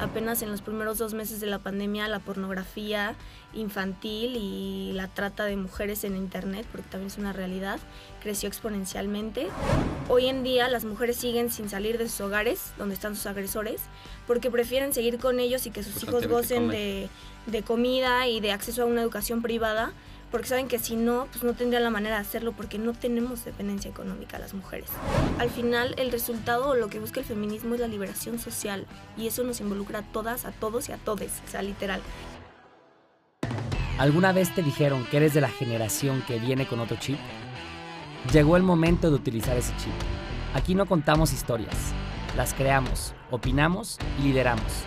apenas en los primeros dos meses de la pandemia la pornografía infantil y la trata de mujeres en Internet, porque también es una realidad, creció exponencialmente. Hoy en día las mujeres siguen sin salir de sus hogares, donde están sus agresores, porque prefieren seguir con ellos y que sus hijos gocen de, de comida y de acceso a una educación privada porque saben que si no, pues no tendrían la manera de hacerlo porque no tenemos dependencia económica las mujeres. Al final, el resultado o lo que busca el feminismo es la liberación social y eso nos involucra a todas, a todos y a todes, o sea, literal. ¿Alguna vez te dijeron que eres de la generación que viene con otro chip? Llegó el momento de utilizar ese chip. Aquí no contamos historias, las creamos, opinamos y lideramos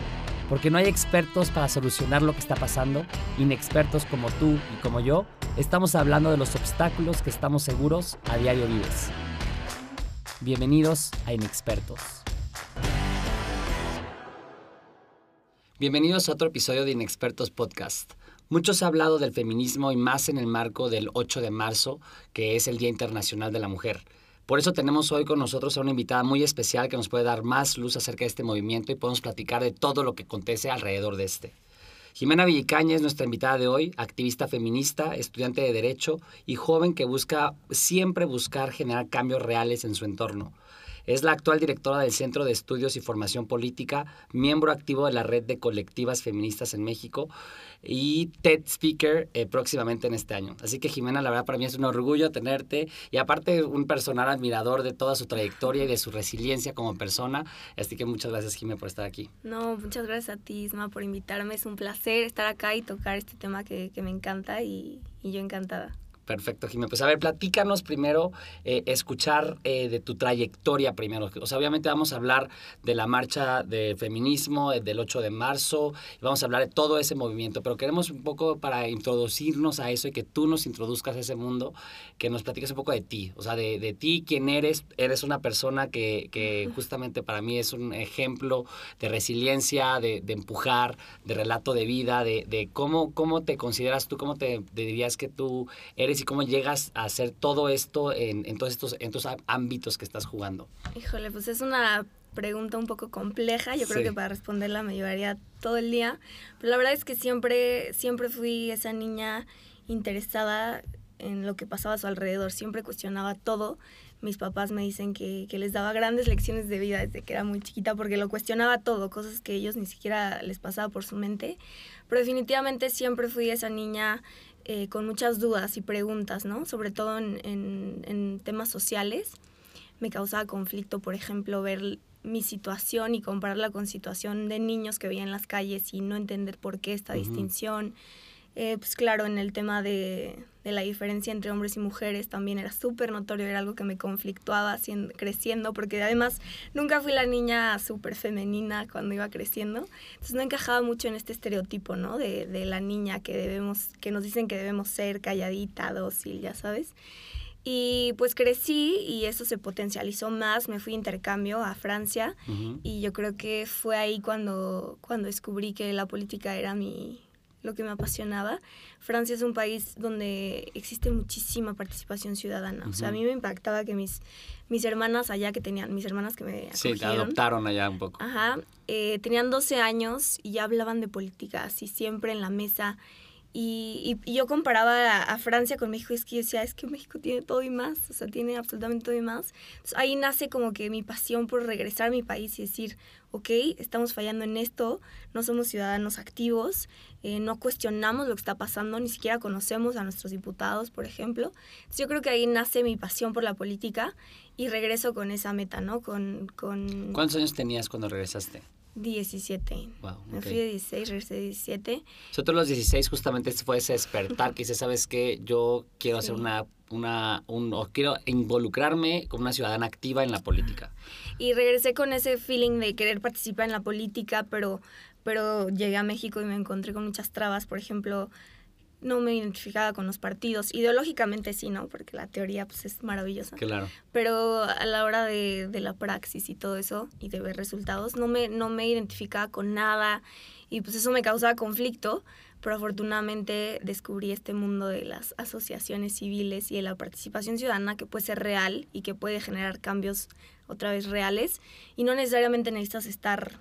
porque no hay expertos para solucionar lo que está pasando, inexpertos como tú y como yo, estamos hablando de los obstáculos que estamos seguros a diario vives. Bienvenidos a Inexpertos. Bienvenidos a otro episodio de Inexpertos Podcast. Muchos han hablado del feminismo y más en el marco del 8 de marzo, que es el Día Internacional de la Mujer. Por eso tenemos hoy con nosotros a una invitada muy especial que nos puede dar más luz acerca de este movimiento y podemos platicar de todo lo que acontece alrededor de este. Jimena Villicaña es nuestra invitada de hoy, activista feminista, estudiante de Derecho y joven que busca siempre buscar generar cambios reales en su entorno. Es la actual directora del Centro de Estudios y Formación Política, miembro activo de la Red de Colectivas Feministas en México y TED Speaker eh, próximamente en este año. Así que Jimena, la verdad para mí es un orgullo tenerte y aparte un personal admirador de toda su trayectoria y de su resiliencia como persona. Así que muchas gracias Jimena por estar aquí. No, muchas gracias a ti Isma por invitarme. Es un placer estar acá y tocar este tema que, me encanta y yo encantada. Perfecto, Jimé. Pues a ver, platícanos primero, eh, escuchar eh, de tu trayectoria primero. O sea, obviamente vamos a hablar de la marcha de feminismo del 8 de marzo, y vamos a hablar de todo ese movimiento, pero queremos un poco para introducirnos a eso y que tú nos introduzcas a ese mundo, que nos platiques un poco de ti, o sea, de, de ti, quién eres. Eres una persona que, que, justamente para mí es un ejemplo de resiliencia, de, de empujar, de relato de vida, de, de, cómo, cómo te consideras tú, cómo te dirías que tú eres y cómo llegas a hacer todo esto en, en todos estos, en ámbitos que estás jugando? Híjole, pues es una pregunta un poco compleja. Yo creo que para responderla me llevaría todo el día. Pero la verdad es que siempre, siempre fui esa niña interesada en lo que pasaba a su alrededor. Siempre cuestionaba todo. Mis papás me dicen que, que les daba grandes lecciones de vida desde que era muy chiquita porque lo cuestionaba todo, cosas que ellos ni siquiera les pasaba por su mente. Pero definitivamente siempre fui esa niña eh, con muchas dudas y preguntas, ¿no? Sobre todo en, en, temas sociales. Me causaba conflicto, por ejemplo, ver mi situación y compararla con situación de niños que veía en las calles y no entender por qué esta distinción. Eh, pues claro, en el tema de, de, la diferencia entre hombres y mujeres también era súper notorio, era algo que me conflictuaba creciendo, porque además nunca fui la niña súper femenina cuando iba creciendo, entonces no encajaba mucho en este estereotipo, ¿no? De, de, la niña que debemos, que nos dicen que debemos ser calladita, dócil, ya sabes. Y pues crecí y eso se potencializó más, me fui a intercambio a Francia y yo creo que fue ahí cuando, cuando descubrí que la política era mi lo que me apasionaba. Francia es un país donde existe muchísima participación ciudadana. O sea, a mí me impactaba que mis, mis hermanas allá que tenían, mis hermanas que me acogieron, Sí, adoptaron allá un poco. Ajá, eh, tenían 12 años y ya hablaban de política, así siempre en la mesa. Y, y, yo comparaba a, Francia con México es que yo decía, es que México tiene todo y más, o sea, tiene absolutamente todo y más. Entonces, ahí nace como que mi pasión por regresar a mi país y decir, ok, estamos fallando en esto, no somos ciudadanos activos, eh, no cuestionamos lo que está pasando, ni siquiera conocemos a nuestros diputados, por ejemplo. Entonces, yo creo que ahí nace mi pasión por la política y regreso con esa meta, ¿no? Con, con... ¿Cuántos años tenías cuando regresaste? 17. Wow, Me fui de 16, regresé de 17. Nosotros los 16 justamente fue ese despertar que dice, ¿sabes qué? Yo quiero hacer una, una, un, o quiero involucrarme como una ciudadana activa en la política. Y regresé con ese feeling de querer participar en la política, pero, pero llegué a México y me encontré con muchas trabas, por ejemplo, no me identificaba con los partidos. Ideológicamente sí, ¿no? Porque la teoría pues es maravillosa. Claro. Pero a la hora de, de, la praxis y todo eso y de ver resultados, no me, no me identificaba con nada y pues eso me causaba conflicto. Pero afortunadamente descubrí este mundo de las asociaciones civiles y de la participación ciudadana que puede ser real y que puede generar cambios otra vez reales. Y no necesariamente necesitas estar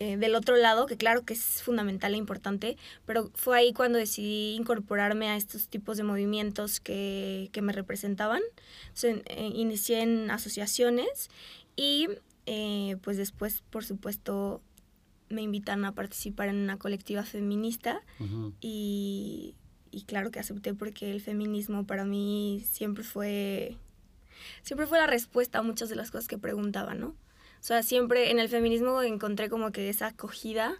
eh, del otro lado, que claro que es fundamental e importante, pero fue ahí cuando decidí incorporarme a estos tipos de movimientos que, que me representaban. Entonces, eh, inicié en asociaciones y eh, pues después, por supuesto, me invitan a participar en una colectiva feminista y, y claro que acepté porque el feminismo para mí siempre fue siempre fue la respuesta a muchas de las cosas que preguntaba, ¿no? O sea, siempre en el feminismo encontré como que esa acogida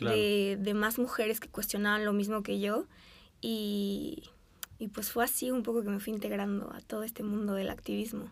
de, de, más mujeres que cuestionaban lo mismo que yo y, y pues fue así un poco que me fui integrando a todo este mundo del activismo.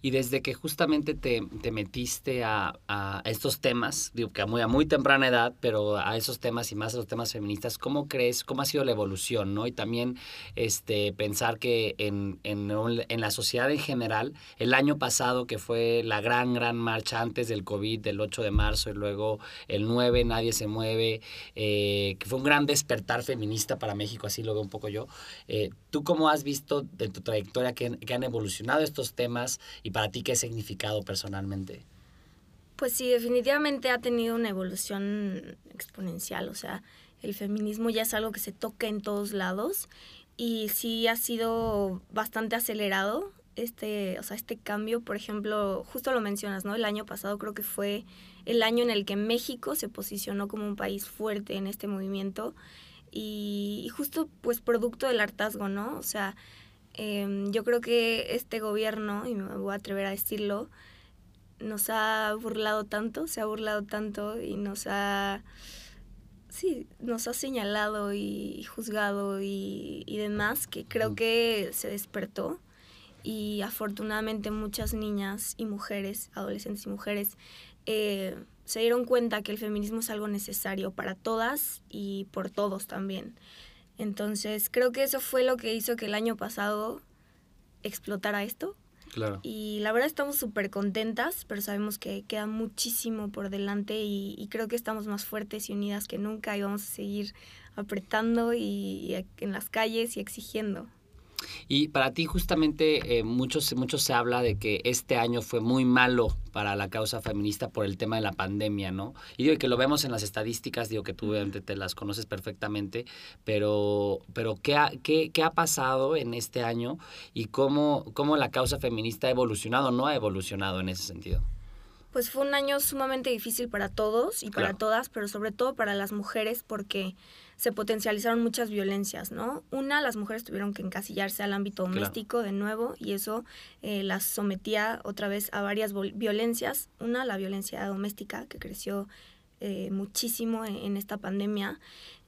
Y desde que justamente te, te metiste a, a, estos temas, digo que a muy, a muy temprana edad, pero a esos temas y más a los temas feministas, ¿cómo crees, cómo ha sido la evolución? ¿no? Y también este, pensar que en, en, en la sociedad en general, el año pasado que fue la gran, gran marcha antes del COVID, del 8 de marzo, y luego el 9, Nadie se mueve, eh, que fue un gran despertar feminista para México, así lo veo un poco yo. Eh, ¿Tú cómo has visto de tu trayectoria que, han evolucionado estos temas? ¿Y para ti qué significado personalmente? Pues sí, definitivamente ha tenido una evolución exponencial, o sea, el feminismo ya es algo que se toca en todos lados y sí ha sido bastante acelerado este, o sea, este cambio, por ejemplo, justo lo mencionas, ¿no? El año pasado creo que fue el año en el que México se posicionó como un país fuerte en este movimiento y, y justo pues producto del hartazgo, ¿no? O sea, Em, yo creo que este gobierno, y me voy a atrever a decirlo, nos ha burlado tanto, se ha burlado tanto y nos ha, sí, nos ha señalado y juzgado y, y demás, que creo que se despertó y afortunadamente muchas niñas y mujeres, adolescentes y mujeres, eh, se dieron cuenta que el feminismo es algo necesario para todas y por todos también. Entonces, creo que eso fue lo que hizo que el año pasado explotara esto. Claro. Y la verdad estamos súper contentas, pero sabemos que queda muchísimo por delante y, y, creo que estamos más fuertes y unidas que nunca y vamos a seguir apretando y, y en las calles y exigiendo. Y para ti justamente eh, mucho, mucho se habla de que este año fue muy malo para la causa feminista por el tema de la pandemia, ¿no? Y digo que lo vemos en las estadísticas, digo que tú te las conoces perfectamente, pero, pero ¿qué, ha, qué, qué ha pasado en este año y cómo, cómo la causa feminista ha evolucionado o no ha evolucionado en ese sentido? Pues fue un año sumamente difícil para todos y para todas, pero sobre todo para las mujeres porque se potencializaron muchas violencias, ¿no? Una, las mujeres tuvieron que encasillarse al ámbito doméstico de nuevo y eso eh, las sometía otra vez a varias violencias. Una, la violencia doméstica que creció eh, muchísimo en, en, esta pandemia.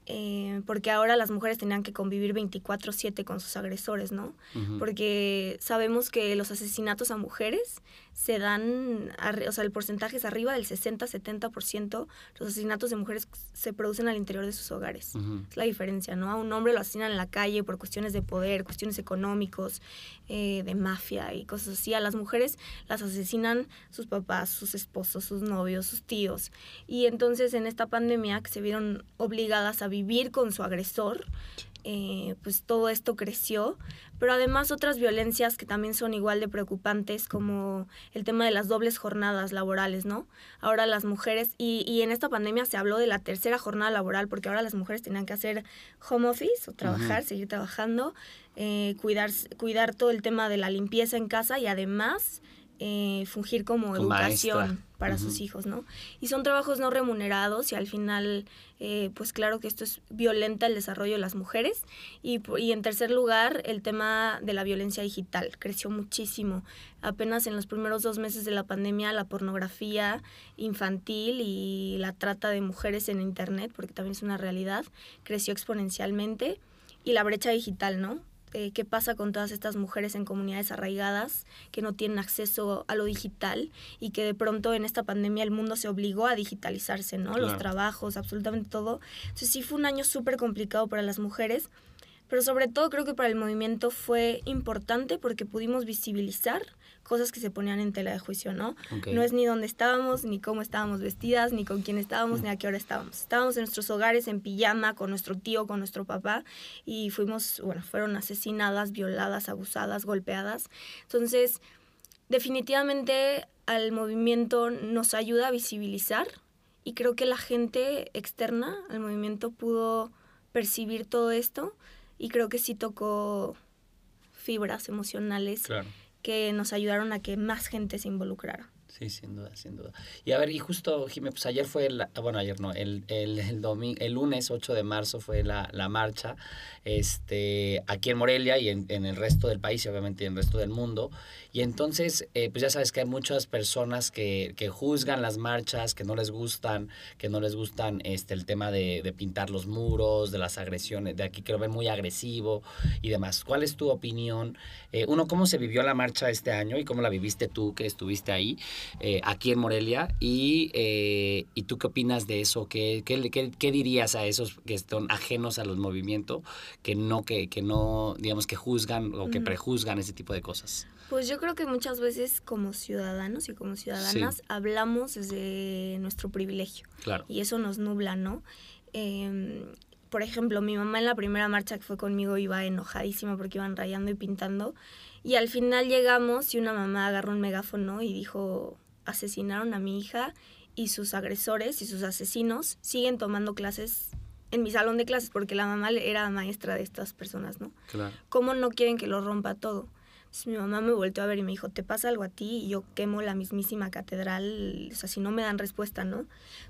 Eh, porque ahora las mujeres tenían que convivir 24/7 con sus agresores, ¿no? Porque sabemos que los asesinatos a mujeres se dan, o sea, el porcentaje es arriba del 60-70%, los asesinatos de mujeres se producen al interior de sus hogares. Es la diferencia, ¿no? A un hombre lo asesinan en la calle por cuestiones de poder, cuestiones económicos, eh, de mafia y cosas así. A las mujeres las asesinan sus papás, sus esposos, sus novios, sus tíos. Y entonces en esta pandemia que se vieron obligadas a vivir con su agresor, eh, pues todo esto creció, pero además otras violencias que también son igual de preocupantes, como el tema de las dobles jornadas laborales, ¿no? Ahora las mujeres, y, y en esta pandemia se habló de la tercera jornada laboral, porque ahora las mujeres tenían que hacer home office o trabajar, seguir trabajando, eh, cuidar, cuidar todo el tema de la limpieza en casa y además eh, fungir como, educación para sus hijos, ¿no? Y son trabajos no remunerados y al final, eh, pues claro que esto es violenta el desarrollo de las mujeres. Y, y en tercer lugar, el tema de la violencia digital creció muchísimo. Apenas en los primeros dos meses de la pandemia, la pornografía infantil y la trata de mujeres en Internet, porque también es una realidad, creció exponencialmente. Y la brecha digital, ¿no? Eh, qué pasa con todas estas mujeres en comunidades arraigadas que no tienen acceso a lo digital y que de pronto en esta pandemia el mundo se obligó a digitalizarse, ¿no? Los trabajos, absolutamente todo. Entonces sí fue un año súper complicado para las mujeres, pero sobre todo creo que para el movimiento fue importante porque pudimos visibilizar cosas que se ponían en tela de juicio, ¿no? No es ni dónde estábamos, ni cómo estábamos vestidas, ni con quién estábamos, ni a qué hora estábamos. Estábamos en nuestros hogares en pijama con nuestro tío, con nuestro papá y fuimos, bueno, fueron asesinadas, violadas, abusadas, golpeadas. Entonces, definitivamente al movimiento nos ayuda a visibilizar y creo que la gente externa al movimiento pudo percibir todo esto y creo que sí tocó fibras emocionales que nos ayudaron a que más gente se involucrara. Sí, sin duda, sin duda. Y a ver, y justo, Jimé, pues ayer fue, la, bueno, ayer no, el, el, el, el lunes 8 de marzo fue la, la marcha este, aquí en Morelia y en, en, el resto del país y obviamente en el resto del mundo. Y entonces, eh, pues ya sabes que hay muchas personas que, que, juzgan las marchas, que no les gustan, que no les gustan este, el tema de, de pintar los muros, de las agresiones, de aquí que lo ven muy agresivo y demás. ¿Cuál es tu opinión? Eh, uno, ¿cómo se vivió la marcha este año y cómo la viviste tú que estuviste ahí? Eh, aquí en Morelia. Y, eh, ¿Y tú qué opinas de eso? ¿Qué, qué, qué, qué dirías a esos que están ajenos a los movimientos, que no, que, que no, digamos, que juzgan o que prejuzgan ese tipo de cosas? Pues yo creo que muchas veces como ciudadanos y como ciudadanas hablamos desde nuestro privilegio. Claro. Y eso nos nubla, ¿no? Eh, por ejemplo, mi mamá en la primera marcha que fue conmigo iba enojadísima porque iban rayando y pintando. Y al final llegamos y una mamá agarró un megáfono y dijo, asesinaron a mi hija y sus agresores y sus asesinos siguen tomando clases en mi salón de clases porque la mamá era maestra de estas personas, ¿no? Claro. ¿Cómo no quieren que lo rompa todo? Mi mamá me volteó a ver y me dijo, ¿te pasa algo a ti? Y yo quemo la mismísima catedral, o sea, si no me dan respuesta, ¿no?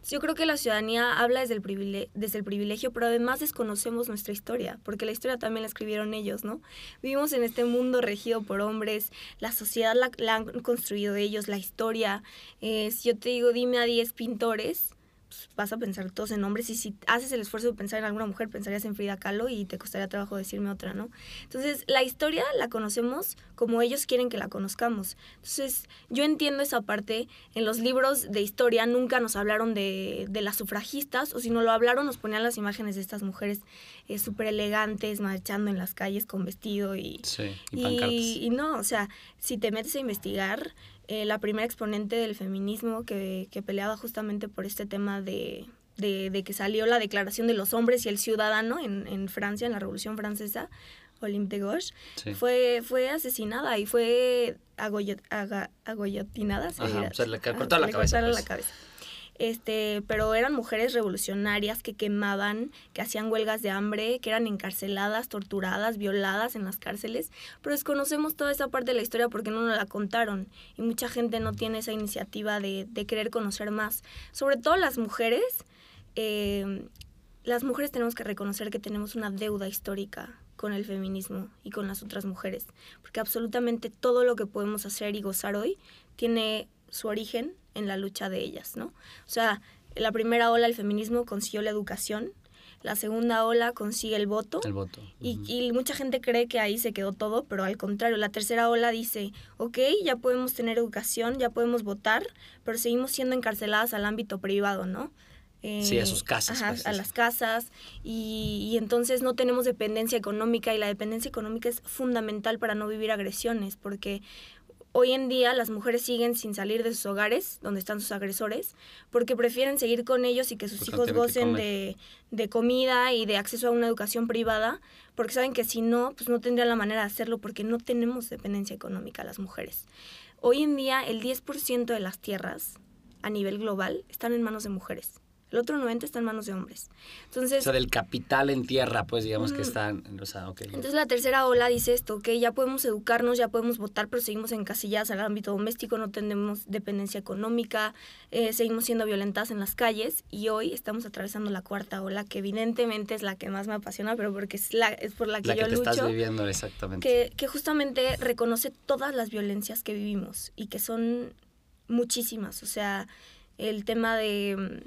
yo creo que la ciudadanía habla desde el, privilegio, desde el privilegio, pero además desconocemos nuestra historia, porque la historia también la escribieron ellos, ¿no? Vivimos en este mundo regido por hombres, la sociedad la, han construido ellos, la historia. Eh, si yo te digo, dime a 10 pintores, pues, vas a pensar todos en hombres y si haces el esfuerzo de pensar en alguna mujer, pensarías en Frida Kahlo y te costaría trabajo decirme otra, ¿no? Entonces, la historia la conocemos como ellos quieren que la conozcamos. Entonces, yo entiendo esa parte. En los libros de historia nunca nos hablaron de, de las sufragistas, o si no lo hablaron, nos ponían las imágenes de estas mujeres eh, súper elegantes, marchando en las calles con vestido y, sí, y, y, y no, o sea, si te metes a investigar, eh, la primera exponente del feminismo que, que peleaba justamente por este tema de, de, de, que salió la declaración de los hombres y el ciudadano en, en Francia, en la Revolución Francesa, Olympe de Gauche, Sí. fue, fue asesinada y fue aga- agoyotinada. ¿se le cortaron la cabeza, cortaron pues. la cabeza. Este, pero eran mujeres revolucionarias que quemaban, que hacían huelgas de hambre, que eran encarceladas, torturadas, violadas en las cárceles. Pero desconocemos toda esa parte de la historia porque no nos la contaron. Y mucha gente no tiene esa iniciativa de, de querer conocer más. Sobre todo las mujeres. eh, las mujeres tenemos que reconocer que tenemos una deuda histórica con el feminismo y con las otras mujeres, porque absolutamente todo lo que podemos hacer y gozar hoy tiene su origen en la lucha de ellas, ¿no? O sea, la primera ola del feminismo consiguió la educación, la segunda ola consigue el voto, El voto. y, Ujú. y mucha gente cree que ahí se quedó todo, pero al contrario, la tercera ola dice, ok, ya podemos tener educación, ya podemos votar, pero seguimos siendo encarceladas al ámbito privado, ¿no? Eh, Sí, a sus casas, ajá, pues, a las casas, y, y entonces no tenemos dependencia económica, y la dependencia económica es fundamental para no vivir agresiones, porque hoy en día las mujeres siguen sin salir de sus hogares, donde están sus agresores, porque prefieren seguir con ellos y que sus hijos gocen de, de comida y de acceso a una educación privada, porque saben que si no, pues no tendrían la manera de hacerlo porque no tenemos dependencia económica las mujeres. Hoy en día el 10% de las tierras a nivel global están en manos de mujeres. El otro 90 está en manos de hombres. Entonces, O sea, del capital en tierra, pues digamos que Ujú. están, o sea, ok. entonces la tercera ola dice esto, que ya podemos educarnos, ya podemos votar, pero seguimos encasilladas al ámbito doméstico, no tenemos dependencia económica, eh, seguimos siendo violentadas en las calles y hoy estamos atravesando la cuarta ola, que evidentemente es la que más me apasiona, pero porque es, la, es por la que la que yo te estás lucho, viviendo, exactamente. que, que justamente reconoce todas las violencias que vivimos y que son muchísimas, o sea, el tema de...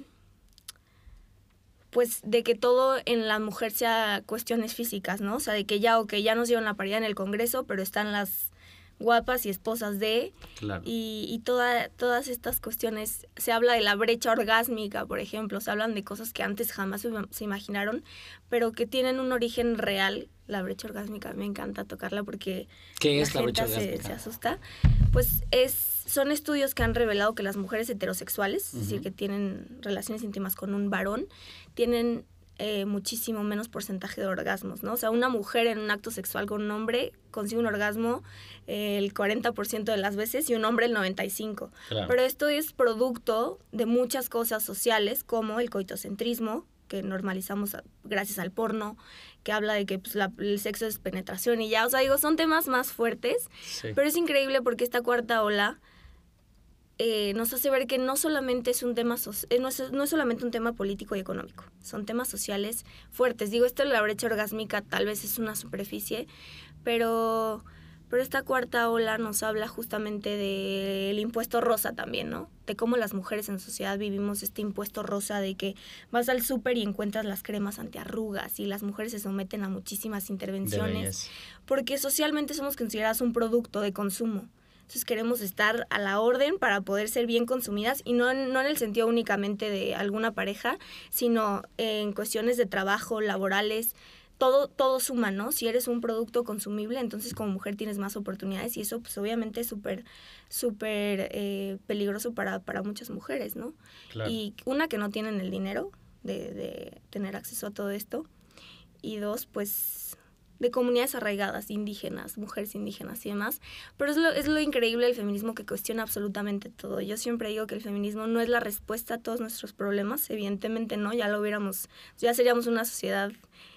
pues de que todo en la mujer sea cuestiones físicas, ¿no? O sea, de que ya, ok, ya nos dieron la paridad en el Congreso, pero están las guapas y esposas de, Claro. y, y toda, todas estas cuestiones, se habla de la brecha orgásmica, por ejemplo, se hablan de cosas que antes jamás se, se imaginaron, pero que tienen un origen real. La brecha orgásmica me encanta tocarla porque ¿Qué es la gente brecha se, orgásmica? se asusta. Pues es, son estudios que han revelado que las mujeres heterosexuales, es decir, que tienen relaciones íntimas con un varón, tienen eh, muchísimo menos porcentaje de orgasmos, ¿no? O sea, una mujer en un acto sexual con un hombre consigue un orgasmo eh, el 40% de las veces y un hombre el 95%. Pero esto es producto de muchas cosas sociales como el coitocentrismo, que normalizamos gracias al porno, que habla de que pues, el sexo es penetración y ya, o sea, digo, son temas más fuertes, pero es increíble porque esta cuarta ola eh, nos hace ver que no solamente es un tema eh, no, es, no es solamente un tema político y económico, son temas sociales fuertes. Digo, esto de la brecha orgásmica tal vez es una superficie, pero pero esta cuarta ola nos habla justamente del impuesto rosa también, ¿no? De cómo las mujeres en sociedad vivimos este impuesto rosa de que vas al súper y encuentras las cremas antiarrugas y las mujeres se someten a muchísimas intervenciones porque socialmente somos consideradas un producto de consumo. Entonces queremos estar a la orden para poder ser bien consumidas y no, no en el sentido únicamente de alguna pareja, sino en cuestiones de trabajo, laborales, todo, todo suma, ¿no? Si eres un producto consumible, entonces como mujer tienes más oportunidades y eso pues obviamente es súper, súper eh, peligroso para, para muchas mujeres, ¿no? Y una que no tienen el dinero de, de tener acceso a todo esto y dos, pues de comunidades arraigadas, indígenas, mujeres indígenas y demás. Pero es lo, es lo increíble del feminismo que cuestiona absolutamente todo. Yo siempre digo que el feminismo no es la respuesta a todos nuestros problemas, evidentemente no, ya lo hubiéramos, ya seríamos una sociedad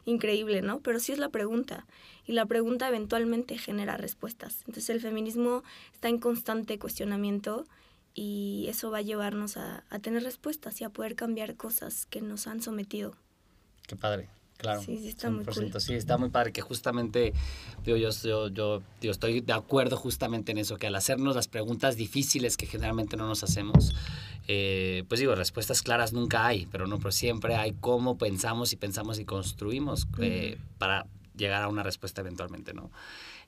increíble, ¿no? Pero sí es la pregunta. Y la pregunta eventualmente genera respuestas. Entonces el feminismo está en constante cuestionamiento y eso va a llevarnos a, a tener respuestas y a poder cambiar cosas que nos han sometido. Qué padre. Claro. Sí, sí, está muy cool. Sí, está muy padre que justamente, digo, yo, yo, yo, estoy de acuerdo justamente en eso, que al hacernos las preguntas difíciles que generalmente no nos hacemos, eh, pues digo, respuestas claras nunca hay, pero no, pero siempre hay cómo pensamos y pensamos y construimos eh, para llegar a una respuesta eventualmente, ¿no?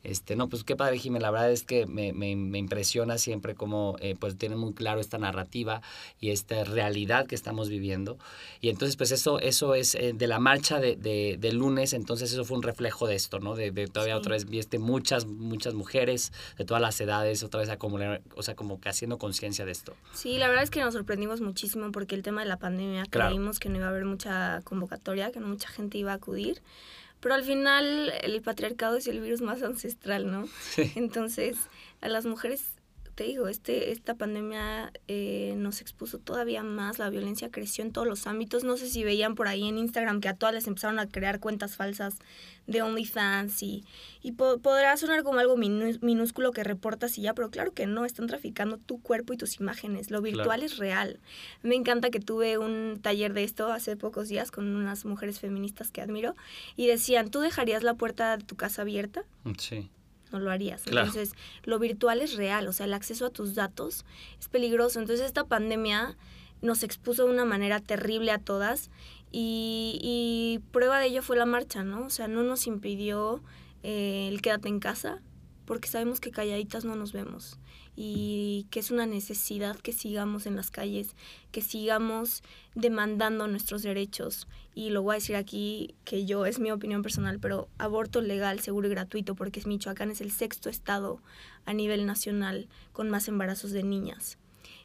Este, no, pues qué padre, Jimé, la verdad es que me, me, me impresiona siempre cómo eh, pues tiene muy claro esta narrativa y esta realidad que estamos viviendo. Y entonces, pues eso, eso es eh, de la marcha de, de, lunes, entonces eso fue un reflejo de esto, ¿no? De, de todavía otra vez viste muchas, muchas mujeres de todas las edades, otra vez acumular, o sea, como que haciendo conciencia de esto. Sí, la verdad es que nos sorprendimos muchísimo porque el tema de la pandemia creímos que no iba a haber mucha convocatoria, que no mucha gente iba a acudir. Pero al final el patriarcado es el virus más ancestral, ¿no? Entonces, a las mujeres te digo, este, esta pandemia eh, nos expuso todavía más, la violencia creció en todos los ámbitos. No sé si veían por ahí en Instagram que a todas les empezaron a crear cuentas falsas de OnlyFans y, y podrá sonar como algo minúsculo que reportas y ya, pero claro que no, están traficando tu cuerpo y tus imágenes. Lo virtual es real. Me encanta que tuve un taller de esto hace pocos días con unas mujeres feministas que admiro y decían, ¿tú dejarías la puerta de tu casa abierta? Sí no lo harías. Entonces, lo virtual es real, o sea, el acceso a tus datos es peligroso. Entonces, esta pandemia nos expuso de una manera terrible a todas y, y prueba de ello fue la marcha, ¿no? O sea, no nos impidió eh, el quédate en casa porque sabemos que calladitas no nos vemos y que es una necesidad que sigamos en las calles, que sigamos demandando nuestros derechos. Y lo voy a decir aquí, que yo es mi opinión personal, pero aborto legal, seguro y gratuito, porque Michoacán es el sexto estado a nivel nacional con más embarazos de niñas.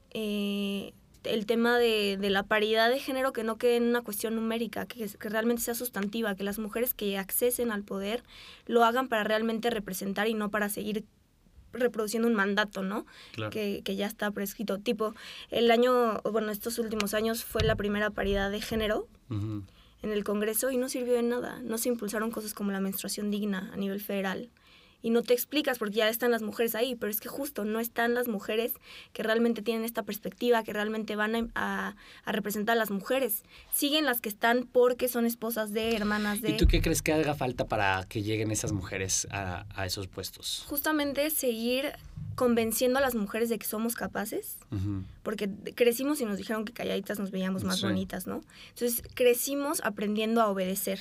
Eh, el tema de, de, la paridad de género que no quede en una cuestión numérica, que, que, realmente sea sustantiva, que las mujeres que accesen al poder lo hagan para realmente representar y no para seguir reproduciendo un mandato, ¿no? Que, que, ya está prescrito. Tipo, el año, bueno, estos últimos años fue la primera paridad de género en el Congreso y no sirvió de nada. No se impulsaron cosas como la menstruación digna a nivel federal y no te explicas porque ya están las mujeres ahí, pero es que justo no están las mujeres que realmente tienen esta perspectiva, que realmente van a, representar a las mujeres. Siguen las que están porque son esposas de, hermanas de... ¿Y tú qué crees que haga falta para que lleguen esas mujeres a, esos puestos? Justamente seguir convenciendo a las mujeres de que somos capaces, porque crecimos y nos dijeron que calladitas nos veíamos más bonitas, ¿no? Entonces crecimos aprendiendo a obedecer.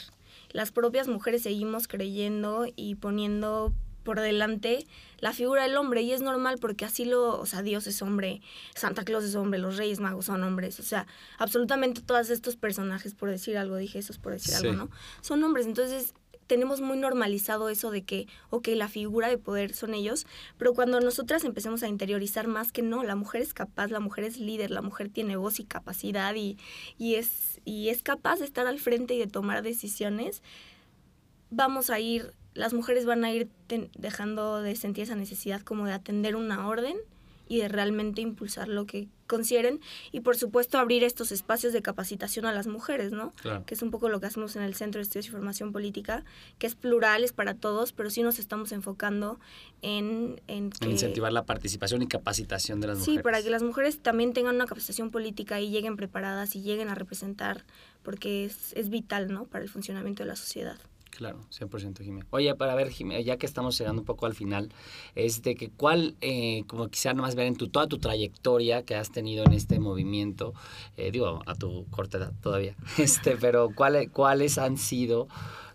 Las propias mujeres seguimos creyendo y poniendo por delante la figura del hombre. Y es normal porque así lo, o sea, Dios es hombre, Santa Claus es hombre, los Reyes Magos son hombres, o sea, absolutamente todos estos personajes, por decir algo, dije eso es por decir algo, ¿no? Son hombres, entonces tenemos muy normalizado eso de que, ok, la figura de poder son ellos, pero cuando nosotras empecemos a interiorizar más que no, la mujer es capaz, la mujer es líder, la mujer tiene voz y capacidad y, y, es, y es capaz de estar al frente y de tomar decisiones, vamos a ir, las mujeres van a ir dejando de sentir esa necesidad como de atender una orden y de realmente impulsar lo que consideren y por supuesto abrir estos espacios de capacitación a las mujeres, ¿no? Que es un poco lo que hacemos en el Centro de Estudios y Formación Política, que es plural, es para todos, pero sí nos estamos enfocando en... En, incentivar la participación y capacitación de las mujeres. Sí, para que las mujeres también tengan una capacitación política y lleguen preparadas y lleguen a representar, porque es, es vital, ¿no? Para el funcionamiento de la sociedad. Claro, 100% Jiménez. Oye, para ver, Jiménez, ya que estamos llegando un poco al final, es de que cuál, eh, como quisiera nomás ver en tu, toda tu trayectoria que has tenido en este movimiento, eh, digo, a tu corta edad todavía, este, pero ¿cuál, ¿cuáles han sido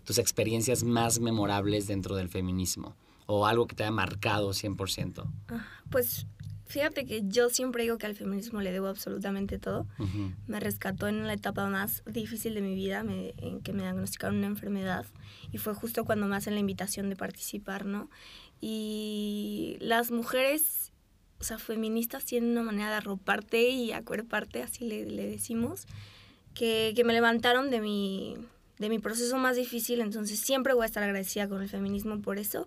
tus experiencias más memorables dentro del feminismo? ¿O algo que te haya marcado 100%? Ah, pues Fíjate que yo siempre digo que al feminismo le debo absolutamente todo. Me rescató en la etapa más difícil de mi vida, en que me diagnosticaron una enfermedad y fue justo cuando me hacen la invitación de participar, ¿no? Y las mujeres, o sea, feministas tienen una manera de arroparte y acuerparte, así le, le decimos, que, que me levantaron de mi de mi proceso más difícil, entonces siempre voy a estar agradecida con el feminismo por eso.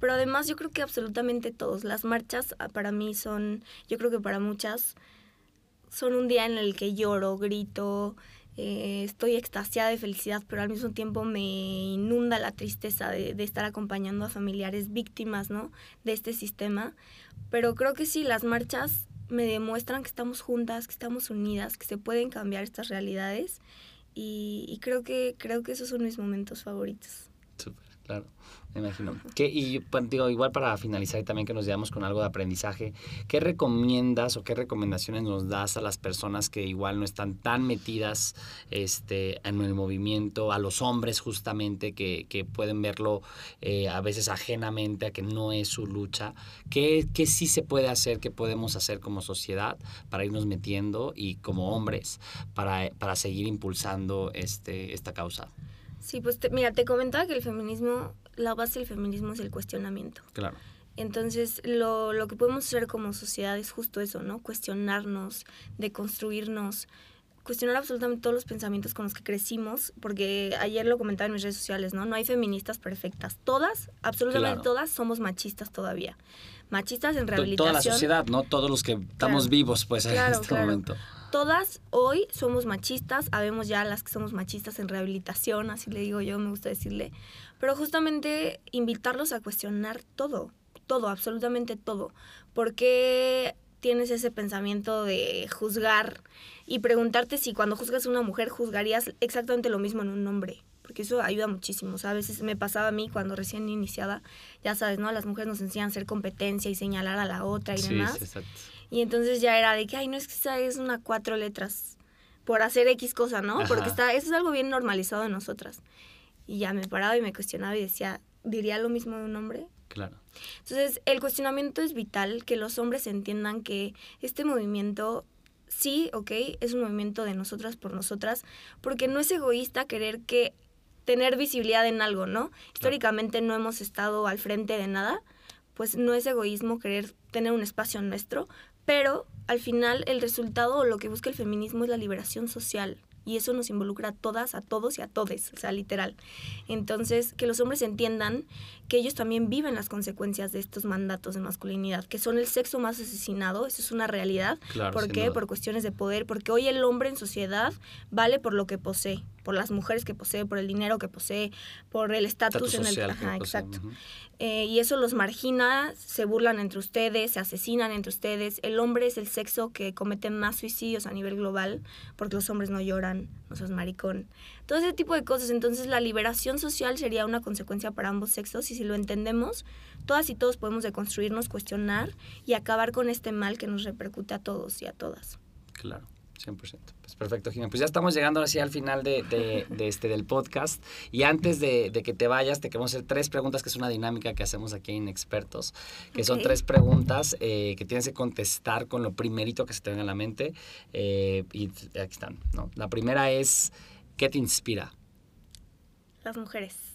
Pero además yo creo que absolutamente todos, las marchas ah, para mí son, yo creo que para muchas, son un día en el que lloro, grito, eh, estoy extasiada de felicidad, pero al mismo tiempo me inunda la tristeza de, de, estar acompañando a familiares víctimas ¿no? de este sistema. Pero creo que sí, las marchas me demuestran que estamos juntas, que estamos unidas, que se pueden cambiar estas realidades y, creo, que, creo que esos son mis momentos favoritos. Claro, me imagino. ¿Qué, y digo, igual para finalizar y también que nos llevamos con algo de aprendizaje, ¿qué recomiendas o qué recomendaciones nos das a las personas que igual no están tan metidas este, en el movimiento, a los hombres justamente que, que pueden verlo eh, a veces ajenamente, a que no es su lucha? ¿Qué, ¿Qué sí se puede hacer, qué podemos hacer como sociedad para irnos metiendo y como hombres para, para seguir impulsando este, esta causa? Sí, pues mira, te comentaba que el feminismo, la base del feminismo es el cuestionamiento. Claro. Entonces, lo, lo que podemos hacer como sociedad es justo eso, ¿no? Cuestionarnos, deconstruirnos, cuestionar absolutamente todos los pensamientos con los que crecimos, porque ayer lo comentaba en mis redes sociales, ¿no? No hay feministas perfectas. Todas, absolutamente todas, somos machistas todavía. Machistas en rehabilitación. Toda la sociedad, ¿no? Todos los que estamos vivos, pues, en este momento todas hoy somos machistas, habemos ya las que somos machistas en rehabilitación, así le digo yo, me gusta decirle, pero justamente invitarlos a cuestionar todo, todo, absolutamente todo. ¿Por qué tienes ese pensamiento de juzgar y preguntarte si cuando juzgas a una mujer juzgarías exactamente lo mismo en un hombre? Porque eso ayuda muchísimo. O sea, a veces me pasaba a mí cuando recién iniciada, ya sabes, ¿no? Las mujeres nos enseñan a hacer competencia y señalar a la otra y sí, demás. Exacto. Y entonces ya era de que, ay, no es que esa es una cuatro letras por hacer X cosa, ¿no? Porque está, eso es algo bien normalizado en nosotras. Y ya me paraba y me cuestionaba y decía, ¿diría lo mismo de un hombre? Claro. Entonces, el cuestionamiento es vital, que los hombres entiendan que este movimiento sí, ok, es un movimiento de nosotras por nosotras, porque no es egoísta querer que tener visibilidad en algo, ¿no? Históricamente no hemos estado al frente de nada, pues no es egoísmo querer tener un espacio nuestro, pero al final el resultado o lo que busca el feminismo es la liberación social. Y eso nos involucra a todas, a todos y a todes, o sea, literal. Entonces, que los hombres entiendan que ellos también viven las consecuencias de estos mandatos de masculinidad, que son el sexo más asesinado, eso es una realidad. ¿Por qué? Por cuestiones de poder, porque hoy el hombre en sociedad vale por lo que posee por las mujeres que posee, por el dinero que posee, por el estatus en el... Ajá, exacto. Eh, y eso los margina, se burlan entre ustedes, se asesinan entre ustedes. El hombre es el sexo que comete más suicidios a nivel global, porque los hombres no lloran, no sos maricón. Todo ese tipo de cosas. Entonces la liberación social sería una consecuencia para ambos sexos y si lo entendemos, todas y todos podemos deconstruirnos, cuestionar y acabar con este mal que nos repercute a todos y a todas. Claro. 100%. Pues perfecto, Jimena. Pues ya estamos llegando así al final de, de, este, del podcast. Y antes de, de, que te vayas, te queremos hacer tres preguntas, que es una dinámica que hacemos aquí en Expertos, que son tres preguntas eh, que tienes que contestar con lo primerito que se te venga a la mente. Eh, y aquí están. ¿no? La primera es, ¿qué te inspira? Las mujeres.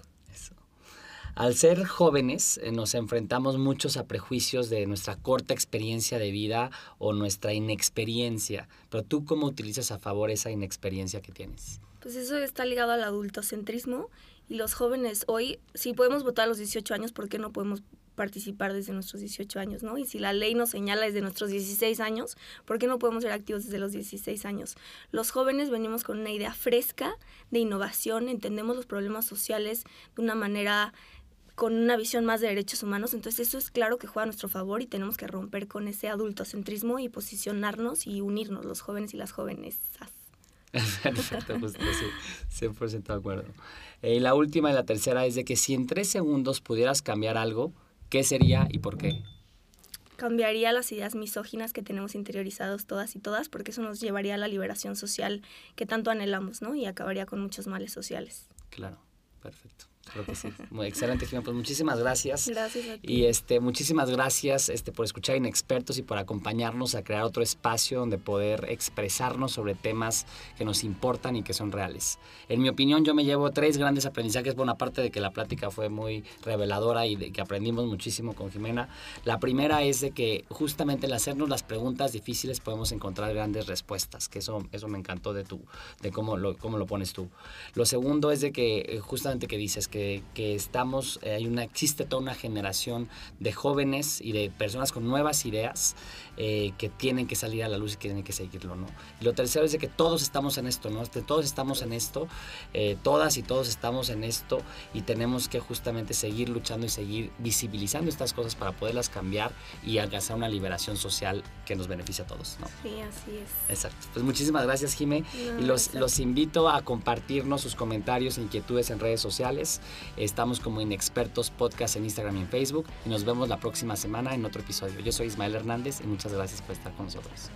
Al ser jóvenes eh, nos enfrentamos muchos a prejuicios de nuestra corta experiencia de vida o nuestra inexperiencia, pero tú cómo utilizas a favor esa inexperiencia que tienes? Pues eso está ligado al adultocentrismo y los jóvenes hoy, si podemos votar a los 18 años, ¿por qué no podemos participar desde nuestros 18 años, ¿no? Y si la ley nos señala desde nuestros 16 años, ¿por qué no podemos ser activos desde los 16 años? Los jóvenes venimos con una idea fresca de innovación, entendemos los problemas sociales de una manera con una visión más de derechos humanos, entonces eso es claro que juega a nuestro favor y tenemos que romper con ese adultocentrismo y posicionarnos y unirnos los jóvenes y las jóvenes. Perfecto, pues, pues sí, 100% de acuerdo. Y eh, la última y la tercera es de que si en tres segundos pudieras cambiar algo, ¿qué sería y por qué? Cambiaría las ideas misóginas que tenemos interiorizados todas y todas, porque eso nos llevaría a la liberación social que tanto anhelamos, ¿no? Y acabaría con muchos males sociales. Claro, perfecto. Creo que sí. Muy excelente, Jimena. Pues muchísimas gracias. Gracias a ti. Y este, muchísimas gracias este, por escuchar Inexpertos y por acompañarnos a crear otro espacio donde poder expresarnos sobre temas que nos importan y que son reales. En mi opinión, yo me llevo tres grandes aprendizajes. Bueno, aparte de que la plática fue muy reveladora y de que aprendimos muchísimo con Jimena. La primera es de que justamente al hacernos las preguntas difíciles podemos encontrar grandes respuestas, que eso, eso me encantó de, tu, de cómo, lo, cómo lo pones tú. Lo segundo es de que eh, justamente que dices que que, estamos, eh, hay una, existe toda una generación de jóvenes y de personas con nuevas ideas eh, que tienen que salir a la luz y que tienen que seguirlo, ¿no? Y lo tercero es de que todos estamos en esto, ¿no? Este, todos estamos en esto, eh, todas y todos estamos en esto y tenemos que justamente seguir luchando y seguir visibilizando estas cosas para poderlas cambiar y alcanzar una liberación social que nos beneficie a todos, ¿no? Sí, así es. Exacto. Pues muchísimas gracias, Jime. y los, los invito a compartirnos sus comentarios e inquietudes en redes sociales. Estamos como Inexpertos Podcast en Instagram y en Facebook y nos vemos la próxima semana en otro episodio. Yo soy Ismael Hernández y muchas gracias por estar con nosotros.